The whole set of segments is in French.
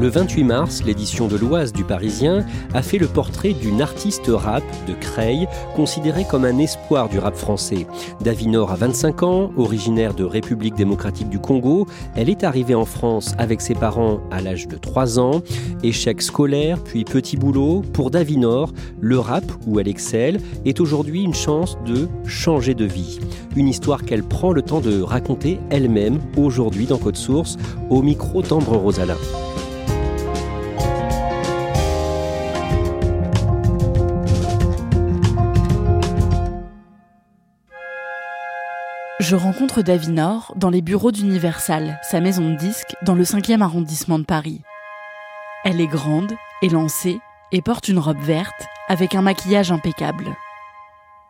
Le 28 mars, l'édition de l'Oise du Parisien a fait le portrait d'une artiste rap de Creil, considérée comme un espoir du rap français. Davinor a 25 ans, originaire de République démocratique du Congo. Elle est arrivée en France avec ses parents à l'âge de 3 ans. Échec scolaire, puis petit boulot. Pour Davinor, le rap, où elle excelle, est aujourd'hui une chance de changer de vie. Une histoire qu'elle prend le temps de raconter elle-même aujourd'hui dans Code Source, au micro d'Ambre Rosalin. Je rencontre Davinor dans les bureaux d'Universal, sa maison de disques, dans le 5e arrondissement de Paris. Elle est grande, élancée et porte une robe verte avec un maquillage impeccable.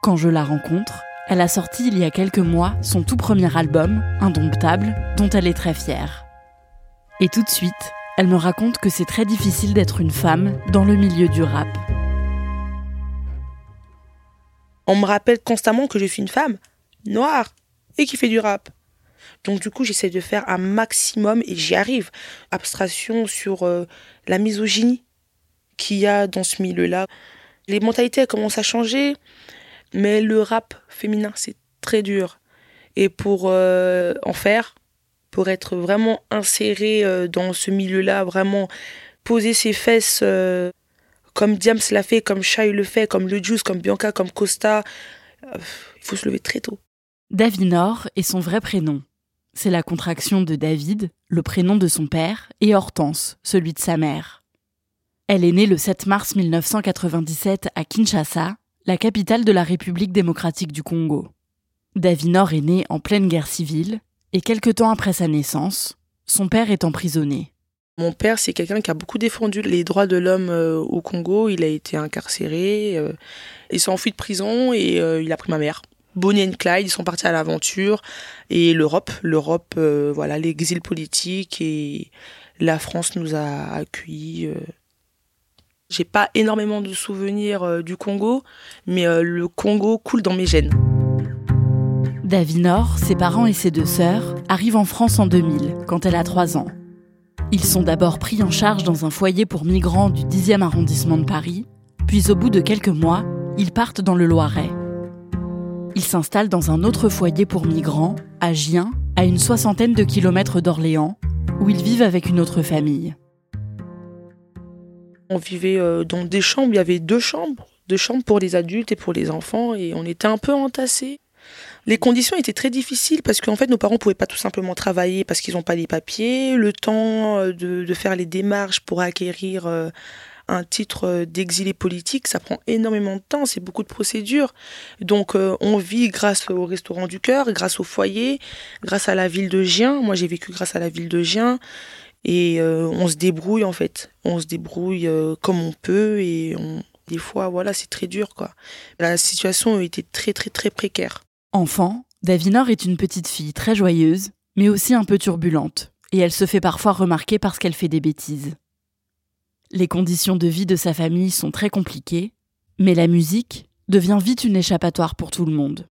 Quand je la rencontre, elle a sorti il y a quelques mois son tout premier album, Indomptable, dont elle est très fière. Et tout de suite, elle me raconte que c'est très difficile d'être une femme dans le milieu du rap. On me rappelle constamment que je suis une femme noire et qui fait du rap. Donc du coup, j'essaie de faire un maximum et j'y arrive. Abstraction sur euh, la misogynie qu'il y a dans ce milieu-là. Les mentalités commencent à changer, mais le rap féminin, c'est très dur. Et pour euh, en faire, pour être vraiment inséré euh, dans ce milieu-là, vraiment poser ses fesses comme Diams l'a fait, comme Shai le fait, comme Le Juice, comme Bianca, comme Costa, il faut se lever très tôt. Davinor est son vrai prénom. C'est la contraction de David, le prénom de son père, et Hortense, celui de sa mère. Elle est née le 7 mars 1997 à Kinshasa, la capitale de la République démocratique du Congo. Davinor est né en pleine guerre civile, et quelque temps après sa naissance, son père est emprisonné. Mon père, c'est quelqu'un qui a beaucoup défendu les droits de l'homme euh, au Congo. Il a été incarcéré, euh, il s'est enfui de prison et euh, il a pris ma mère. Bonnie and Clyde, ils sont partis à l'aventure. Et l'Europe, l'Europe, euh, voilà, l'exil politique et la France nous a accueillis. Euh. J'ai pas énormément de souvenirs euh, du Congo, mais le Congo coule dans mes gènes. Davinor, ses parents et ses deux sœurs arrivent en France en 2000, quand elle a 3 ans. Ils sont d'abord pris en charge dans un foyer pour migrants du 10e arrondissement de Paris, puis au bout de quelques mois, ils partent dans le Loiret. Ils s'installent dans un autre foyer pour migrants, à Gien, à une soixantaine de kilomètres d'Orléans, où ils vivent avec une autre famille. On vivait euh, dans des chambres, il y avait deux chambres, deux chambres pour les adultes et pour les enfants, et on était un peu entassés. Les conditions étaient très difficiles parce qu'en fait nos parents ne pouvaient pas tout simplement travailler parce qu'ils n'ont pas les papiers, le temps euh, de, faire les démarches pour acquérir euh, un titre euh, d'exilé politique, ça prend énormément de temps, c'est beaucoup de procédures. Donc euh, on vit grâce au restaurant du cœur, grâce au foyer, grâce à la ville de Gien. Moi j'ai vécu grâce à la ville de Gien. Et euh, on se débrouille en fait. On se débrouille comme on peut et des fois voilà c'est très dur quoi. La situation était très très très précaire. Enfant, Davinor est une petite fille très joyeuse, mais aussi un peu turbulente, et elle se fait parfois remarquer parce qu'elle fait des bêtises. Les conditions de vie de sa famille sont très compliquées, mais la musique devient vite une échappatoire pour tout le monde.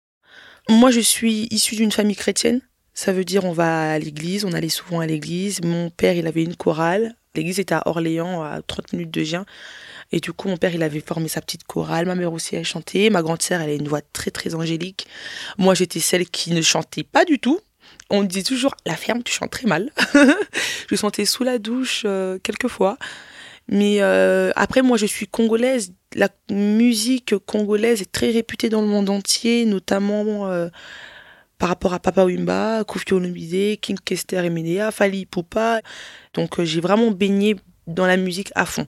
Moi, je suis issue d'une famille chrétienne. Ça veut dire on va à l'église, on allait souvent à l'église. Mon père, il avait une chorale. L'église était à Orléans, à 30 minutes de Gien. Et du coup, mon père, il avait formé sa petite chorale. Ma mère aussi, elle chantait. Ma grande sœur, elle a une voix très, très angélique. Moi, j'étais celle qui ne chantait pas du tout. On me disait toujours, la ferme, tu chantes très mal. je chantais sous la douche euh, quelques fois. Mais euh, après, moi, je suis congolaise. La musique congolaise est très réputée dans le monde entier, notamment euh, par rapport à Papa Wimba, Kofi Olomide, King Kester et Medea, Fali Poupa. Donc, j'ai vraiment baigné dans la musique à fond.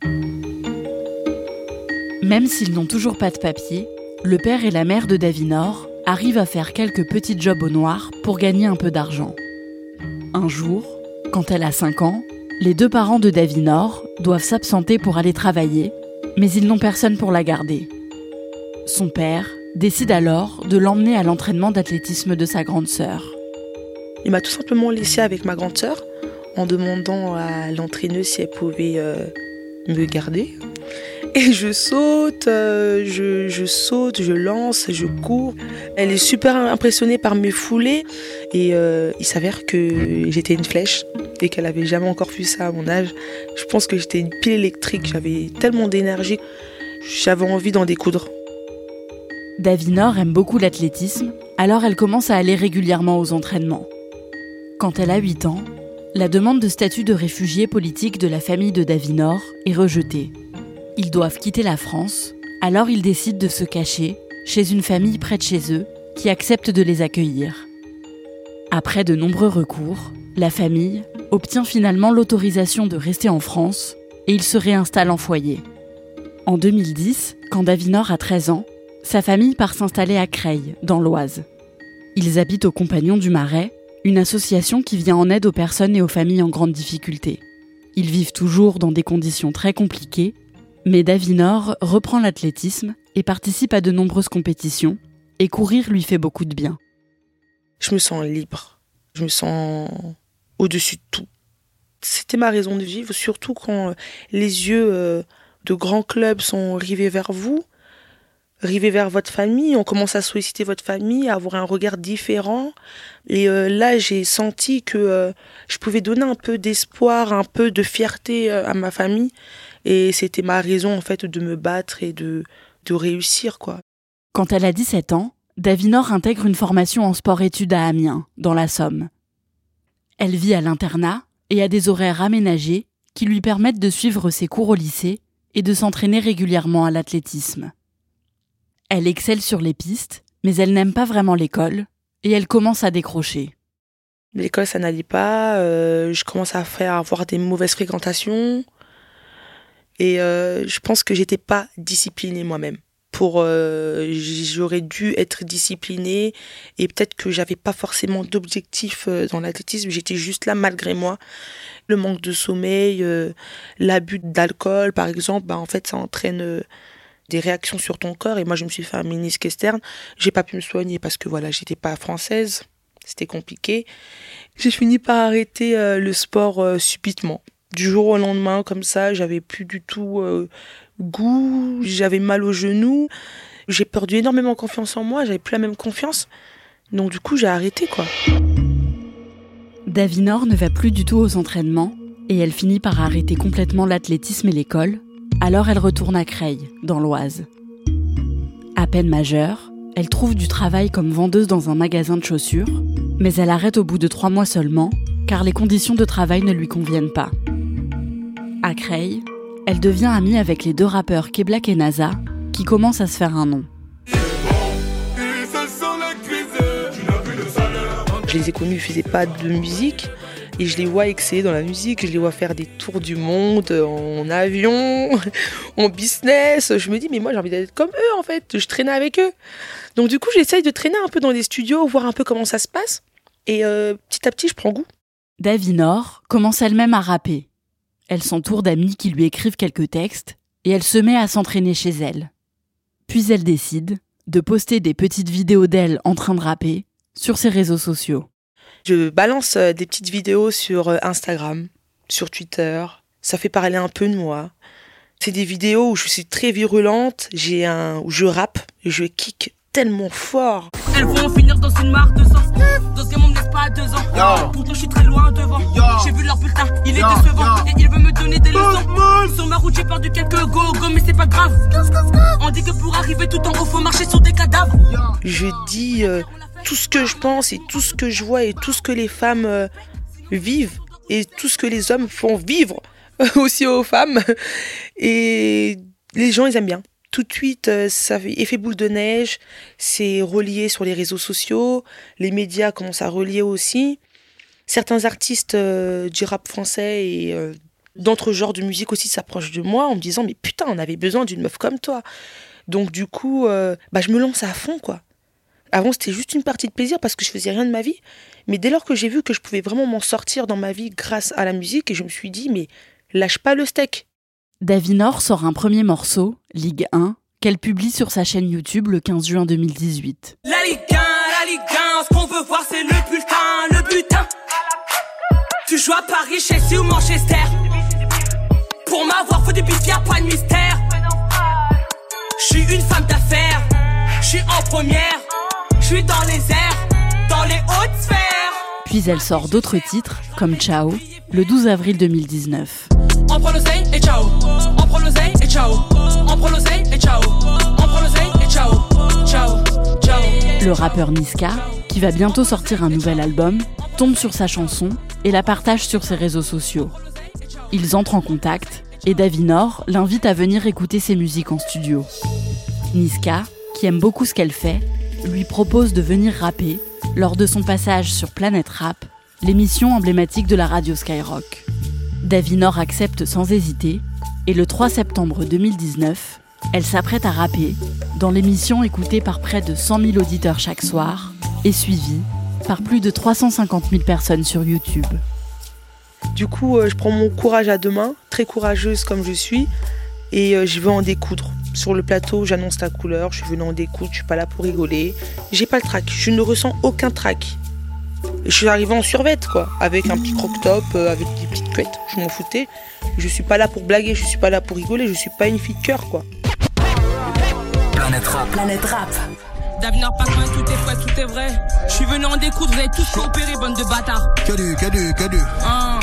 Même s'ils n'ont toujours pas de papier, le père et la mère de Davinor arrivent à faire quelques petits jobs au noir pour gagner un peu d'argent. Un jour, quand elle a 5 ans, les deux parents de Davinor doivent s'absenter pour aller travailler, mais ils n'ont personne pour la garder. Son père décide alors de l'emmener à l'entraînement d'athlétisme de sa grande sœur. Il m'a tout simplement laissé avec ma grande sœur en demandant à l'entraîneuse si elle pouvait euh, me garder. Et je saute, euh, je, saute, je lance, je cours. Elle est super impressionnée par mes foulées. Et euh, il s'avère que j'étais une flèche et qu'elle avait jamais encore vu ça à mon âge. Je pense que j'étais une pile électrique. J'avais tellement d'énergie. J'avais envie d'en découdre. Davinor aime beaucoup l'athlétisme, alors elle commence à aller régulièrement aux entraînements. Quand elle a 8 ans, la demande de statut de réfugié politique de la famille de Davinor est rejetée. Ils doivent quitter la France, alors ils décident de se cacher chez une famille près de chez eux qui accepte de les accueillir. Après de nombreux recours, la famille obtient finalement l'autorisation de rester en France et ils se réinstallent en foyer. En 2010, quand Davinor a 13 ans, sa famille part s'installer à Creil, dans l'Oise. Ils habitent au Compagnon du Marais, une association qui vient en aide aux personnes et aux familles en grande difficulté. Ils vivent toujours dans des conditions très compliquées mais Davinor reprend l'athlétisme et participe à de nombreuses compétitions, et courir lui fait beaucoup de bien. Je me sens libre, je me sens au-dessus de tout. C'était ma raison de vivre, surtout quand les yeux euh, de grands clubs sont rivés vers vous, rivés vers votre famille, on commence à solliciter votre famille, à avoir un regard différent. Et euh, là, j'ai senti que euh, je pouvais donner un peu d'espoir, un peu de fierté à ma famille et c'était ma raison, en fait, de me battre et de, de réussir, quoi. Quand elle a 17 ans, Davinor intègre une formation en sport-études à Amiens, dans la Somme. Elle vit à l'internat et a des horaires aménagés qui lui permettent de suivre ses cours au lycée et de s'entraîner régulièrement à l'athlétisme. Elle excelle sur les pistes, mais elle n'aime pas vraiment l'école et elle commence à décrocher. L'école, ça n'allait pas. Euh, je commence à faire avoir des mauvaises fréquentations. Et euh, je pense que j'étais pas disciplinée moi-même. Pour, euh, j'aurais dû être disciplinée et peut-être que j'avais pas forcément d'objectif euh, dans l'athlétisme. J'étais juste là malgré moi. Le manque de sommeil, l'abus d'alcool, par exemple, bah, en fait, ça entraîne des réactions sur ton corps. Et moi, je me suis fait un ménisque externe. J'ai pas pu me soigner parce que voilà, j'étais pas française. C'était compliqué. J'ai fini par arrêter le sport subitement du jour au lendemain, comme ça, j'avais plus du tout euh, goût, j'avais mal aux genoux, j'ai perdu énormément confiance en moi, j'avais plus la même confiance. Donc du coup, j'ai arrêté quoi. Davinor ne va plus du tout aux entraînements et elle finit par arrêter complètement l'athlétisme et l'école. Alors elle retourne à Creil, dans l'Oise. À peine majeure, elle trouve du travail comme vendeuse dans un magasin de chaussures, mais elle arrête au bout de trois mois seulement, car les conditions de travail ne lui conviennent pas. À Creil, elle devient amie avec les deux rappeurs Keblak et NASA, qui commencent à se faire un nom. Je les ai connus, ils faisaient pas de musique. Et je les vois exceller dans la musique, je les vois faire des tours du monde en avion, en business. Je me dis, mais moi j'ai envie d'être comme eux en fait, je traînais avec eux. Donc du coup, j'essaye de traîner un peu dans les studios, voir un peu comment ça se passe. Et euh, petit à petit, je prends goût. Davinor commence elle-même à rapper. Elle s'entoure d'amis qui lui écrivent quelques textes et elle se met à s'entraîner chez elle. Puis elle décide de poster des petites vidéos d'elle en train de rapper sur ses réseaux sociaux. Je balance euh, des petites vidéos sur euh, Instagram, sur Twitter. Ça fait parler un peu de moi. C'est des vidéos où je suis très virulente, j'ai un, où je rappe, je kick tellement fort. Elles vont finir dans une mare de sang. Dans ce game, on me laisse pas à deux ans. Pourtant, je suis très loin devant. J'ai vu leur bulletin, il est décevant. Et il veut me donner des leçons. Sur ma route, j'ai perdu quelques go-go, mais c'est pas grave. On dit que pour arriver tout en haut, faut marcher sur des cadavres. Je dis euh, tout ce que je pense et tout ce que je vois et tout ce que les femmes euh, vivent et tout ce que les hommes font vivre aussi aux femmes. Et les gens, ils aiment bien tout de suite, euh, ça fait effet boule de neige, c'est relié sur les réseaux sociaux, les médias commencent à relier aussi. Certains artistes euh, du rap français et euh, d'autres genres de musique aussi s'approchent de moi en me disant mais putain, on avait besoin d'une meuf comme toi. Donc du coup, bah, je me lance à fond quoi. Avant, c'était juste une partie de plaisir parce que je faisais rien de ma vie. Mais dès lors que j'ai vu que je pouvais vraiment m'en sortir dans ma vie grâce à la musique, et je me suis dit, mais lâche pas le steak. Davinor sort un premier morceau, Ligue 1, qu'elle publie sur sa chaîne YouTube le 15 juin 2018. La Ligue 1, la Ligue 1, ce qu'on veut voir c'est le bulletin, le butin. Tu joues à Paris, Chelsea ou Manchester. Pour m'avoir, faut des y'a pas de mystère. Je suis une femme d'affaires, je suis en première, je suis dans les airs, dans les hautes sphères. Puis elle sort d'autres titres, comme Ciao, le 12 avril 2019. On prend l'oseille et ciao. On prend l'oseille et ciao. Le rappeur Niska, qui va bientôt sortir un nouvel album, tombe sur sa chanson et la partage sur ses réseaux sociaux. Ils entrent en contact et Davinor l'invite à venir écouter ses musiques en studio. Niska, qui aime beaucoup ce qu'elle fait, lui propose de venir rapper lors de son passage sur Planète Rap, l'émission emblématique de la radio Skyrock. Davinor accepte sans hésiter et le 3 septembre 2019, elle s'apprête à rapper dans l'émission écoutée par près de 100 000 auditeurs chaque soir et suivie par plus de 350 000 personnes sur YouTube. Du coup, euh, je prends mon courage à deux mains, très courageuse comme je suis, et euh, je vais en découdre. Sur le plateau, j'annonce la couleur, je suis venue en découdre, je suis pas là pour rigoler. J'ai pas le trac, je ne ressens aucun trac. Je suis arrivée en survette, quoi, avec un petit croc-top, euh, avec des petites couettes. Je m'en foutais. Je suis pas là pour blaguer, je suis pas là pour rigoler, je suis pas une fille de cœur, quoi. Planète rap. Planète rap. D'avenir pas loin, tout est vrai, tout est vrai. Je suis venu en découdre, vous avez tous coopéré, bande de bâtards. Que du, que du, que du. Hein.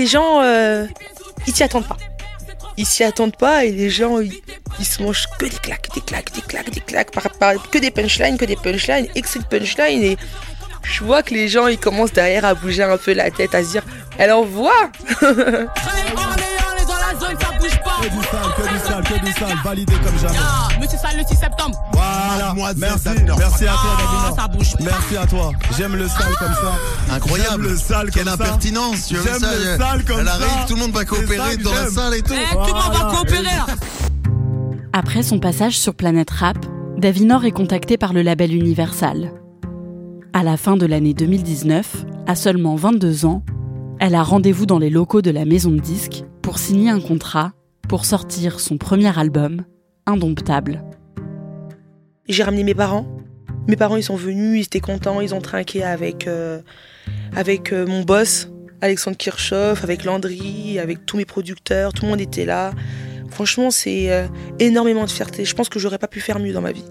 Les gens, euh, ils s'y attendent pas. Ils s'y attendent pas et les gens, ils, ils se mangent que des claques, des claques, des claques, des claques, par, par- que des punchlines, que des punchlines, excès de punchlines. Et je vois que les gens, ils commencent derrière à bouger un peu la tête, à se dire, elle envoie Ça. Que du sale, validé comme jamais. Ah, monsieur Sale le 6 septembre. Voilà, Mademoiselle merci, merci à toi Ah, Davinor. ça bouge pas. Merci à toi, j'aime le sale comme ça. Incroyable. J'aime le sale Quelle comme ça. impertinence. J'aime ça le sale comme Elle ça. arrive, tout le monde va ça coopérer dans la salle et tout. Eh, tout le monde va coopérer là. Après son passage sur Planète Rap, Davinor est contacté par le label Universal. À la fin de l'année 2019, à seulement 22 ans, elle a rendez-vous dans les locaux de la maison de disques pour signer un contrat pour sortir son premier album, Indomptable. J'ai ramené mes parents. Mes parents, ils sont venus, ils étaient contents, ils ont trinqué avec, euh, avec euh, mon boss, Alexandre Kirchhoff, avec Landry, avec tous mes producteurs, tout le monde était là. Franchement, c'est euh, énormément de fierté. Je pense que j'aurais pas pu faire mieux dans ma vie.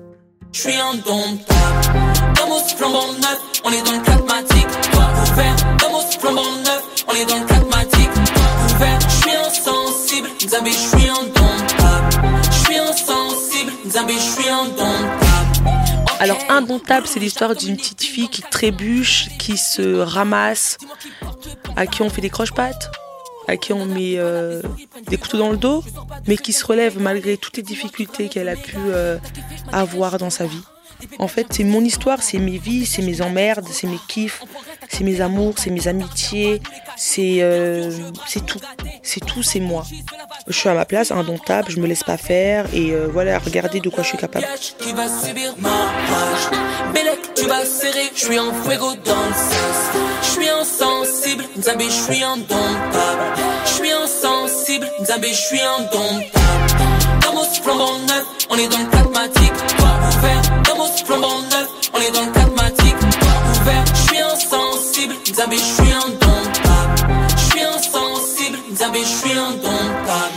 Je suis indomptable. Damos flambant neuf, on est dans le pragmatique. Toi ouvert, Damos flambant neuf, on est dans le pragmatique. Toi ouvert, je Alors, Indomptable, c'est l'histoire d'une petite fille qui trébuche, qui se ramasse, à qui on fait des croche-pattes, à qui on met euh, des couteaux dans le dos, mais qui se relève malgré toutes les difficultés qu'elle a pu euh, avoir dans sa vie. En fait, c'est mon histoire, c'est mes vies, c'est mes emmerdes, c'est mes kiffs, c'est mes amours, c'est mes amitiés, c'est euh, tout. C'est tout, c'est moi. Je suis à ma place, indomptable, je me laisse pas faire et euh, voilà, regardez de quoi je suis capable. Je suis insensible, je suis indomptable. Flambant neuf, on est dans le pragmatique, toit ouvert. Dans mon flambant neuf, on est dans le pragmatique, toit ouvert. Je insensible, Nzambe, je indomptable. Insensible, Nzambe, je indomptable.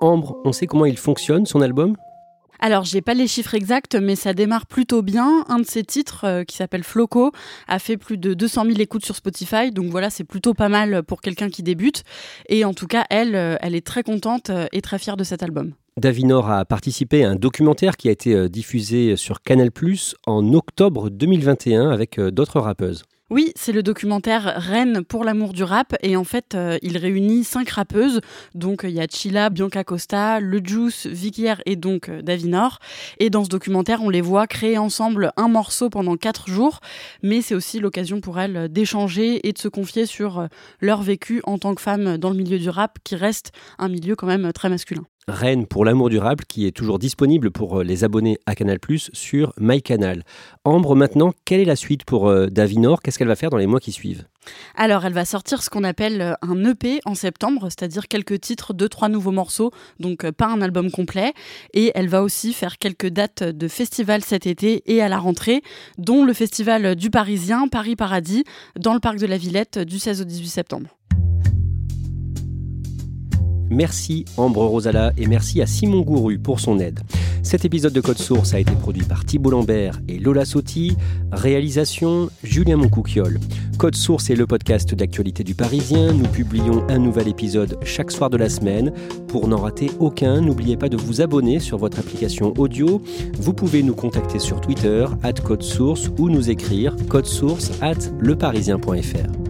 Ambre, on sait comment il fonctionne, son album? Alors, j'ai pas les chiffres exacts, mais ça démarre plutôt bien. Un de ses titres, euh, qui s'appelle Floco, a fait plus de 200 000 écoutes sur Spotify. Donc voilà, c'est plutôt pas mal pour quelqu'un qui débute. Et en tout cas, elle, euh, elle est très contente euh, et très fière de cet album. Davinor a participé à un documentaire qui a été diffusé sur Canal+, en octobre 2021 avec d'autres rappeuses. Oui, c'est le documentaire Reine pour l'amour du rap et en fait, euh, il réunit cinq rappeuses. Donc il y a Chila, Bianca Costa, Le Juice, Vikier et donc euh, Davinor. Et dans ce documentaire, on les voit créer ensemble un morceau pendant quatre jours, mais c'est aussi l'occasion pour elles d'échanger et de se confier sur euh, leur vécu en tant que femmes dans le milieu du rap, qui reste un milieu quand même très masculin. Reine pour l'amour durable qui est toujours disponible pour euh, les abonnés à Canal+, sur MyCanal. Ambre, maintenant, quelle est la suite pour euh, Davinor? Qu'est-ce qu'elle va faire dans les mois qui suivent? Alors, elle va sortir ce qu'on appelle euh, un EP en septembre, c'est-à-dire quelques titres, deux, trois nouveaux morceaux, donc pas un album complet. Et elle va aussi faire quelques dates de festivals cet été et à la rentrée, dont le festival du Parisien, Paris Paradis, dans le parc de la Villette du 16 au 18 septembre. Merci Ambre Rosala et merci à Simon Gouru pour son aide. Cet épisode de Code Source a été produit par Thibault Lambert et Lola Sotti. Réalisation Julien Moncouquiole. Code Source est le podcast d'actualité du Parisien. Nous publions un nouvel épisode chaque soir de la semaine. Pour n'en rater aucun, n'oubliez pas de vous abonner sur votre application audio. Vous pouvez nous contacter sur Twitter, at Code Source, ou nous écrire codesource at leparisien.fr.